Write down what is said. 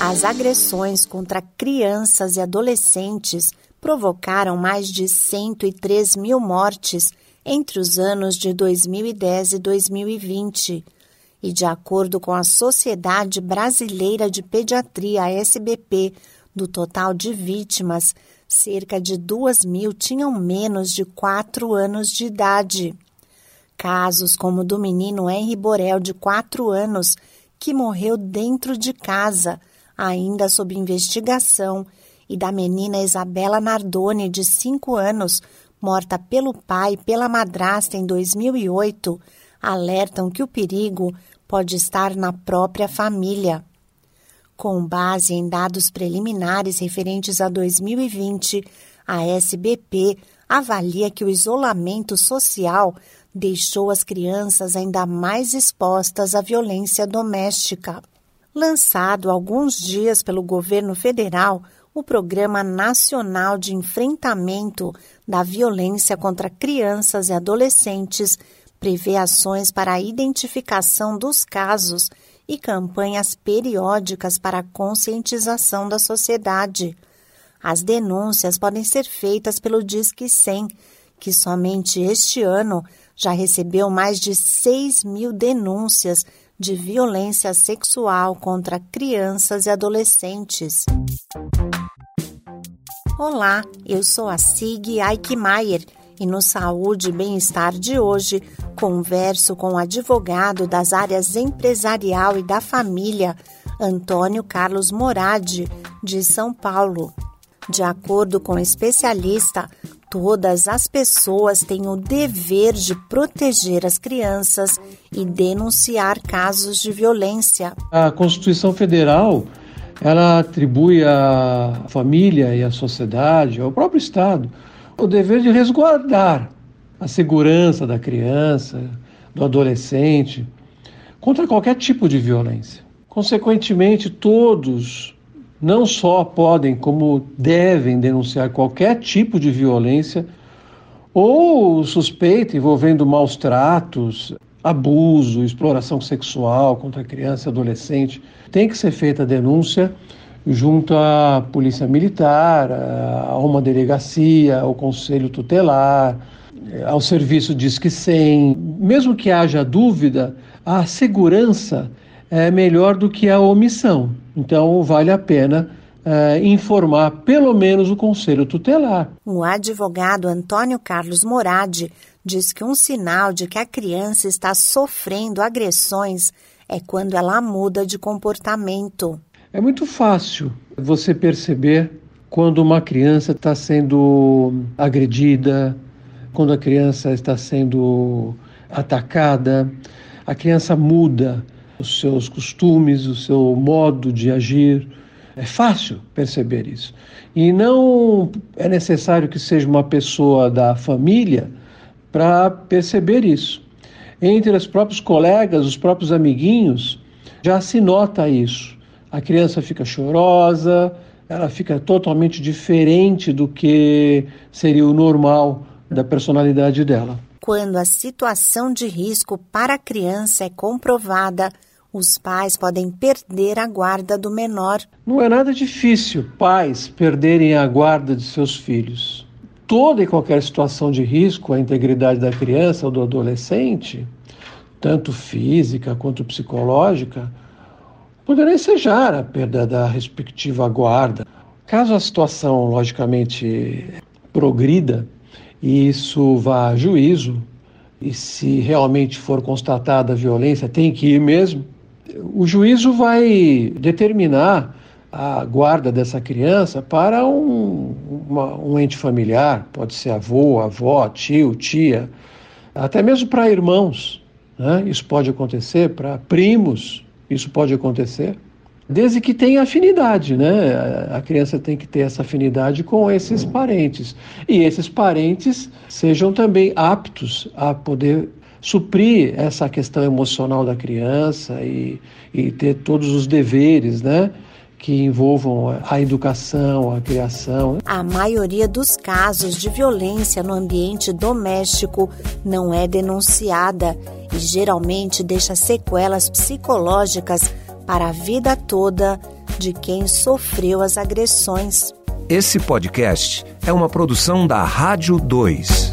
As agressões contra crianças e adolescentes provocaram mais de 103 mil mortes entre os anos de 2010 e 2020. E de acordo com a Sociedade Brasileira de Pediatria, SBP, do total de vítimas, cerca de duas mil tinham menos de quatro anos de idade. Casos como o do menino Henry Borel, de quatro anos, que morreu dentro de casa, ainda sob investigação, e da menina Isabela Nardoni, de cinco anos, morta pelo pai e pela madrasta em 2008, alertam que o perigo pode estar na própria família. Com base em dados preliminares referentes a 2020, a SBP avalia que o isolamento social deixou as crianças ainda mais expostas à violência doméstica. Lançado alguns dias pelo governo federal, o Programa Nacional de Enfrentamento da Violência contra Crianças e Adolescentes prevê ações para a identificação dos casos e campanhas periódicas para a conscientização da sociedade. As denúncias podem ser feitas pelo Disque 100, que somente este ano já recebeu mais de 6 mil denúncias de violência sexual contra crianças e adolescentes. Olá, eu sou a Sig Eichmeier e no Saúde e Bem-Estar de hoje converso com o advogado das áreas empresarial e da família, Antônio Carlos Moradi, de São Paulo. De acordo com o especialista, todas as pessoas têm o dever de proteger as crianças e denunciar casos de violência. A Constituição Federal ela atribui à família e à sociedade, ao próprio Estado, o dever de resguardar a segurança da criança, do adolescente, contra qualquer tipo de violência. Consequentemente, todos não só podem, como devem denunciar qualquer tipo de violência ou suspeita envolvendo maus tratos, abuso, exploração sexual contra criança e adolescente. Tem que ser feita a denúncia junto à Polícia Militar, a uma delegacia, ao Conselho Tutelar, ao Serviço Disque 100. Mesmo que haja dúvida, a segurança é melhor do que a omissão. Então, vale a pena é, informar pelo menos o Conselho Tutelar. O advogado Antônio Carlos Moradi diz que um sinal de que a criança está sofrendo agressões é quando ela muda de comportamento. É muito fácil você perceber quando uma criança está sendo agredida, quando a criança está sendo atacada, a criança muda os seus costumes, o seu modo de agir. É fácil perceber isso. E não é necessário que seja uma pessoa da família para perceber isso. Entre os próprios colegas, os próprios amiguinhos, já se nota isso. A criança fica chorosa, ela fica totalmente diferente do que seria o normal da personalidade dela. Quando a situação de risco para a criança é comprovada, os pais podem perder a guarda do menor. Não é nada difícil pais perderem a guarda de seus filhos. Toda e qualquer situação de risco à integridade da criança ou do adolescente, tanto física quanto psicológica, poderá ensejar a perda da respectiva guarda. Caso a situação, logicamente, progrida e isso vá a juízo, e se realmente for constatada a violência, tem que ir mesmo, o juízo vai determinar a guarda dessa criança para um, uma, um ente familiar, pode ser avô, avó, tio, tia, até mesmo para irmãos. Né? Isso pode acontecer, para primos, isso pode acontecer, desde que tenha afinidade, né? A criança tem que ter essa afinidade com esses parentes. E esses parentes sejam também aptos a poder suprir essa questão emocional da criança e, e ter todos os deveres, né? que envolvam a educação, a criação. A maioria dos casos de violência no ambiente doméstico não é denunciada e geralmente deixa sequelas psicológicas para a vida toda de quem sofreu as agressões. Esse podcast é uma produção da Rádio 2.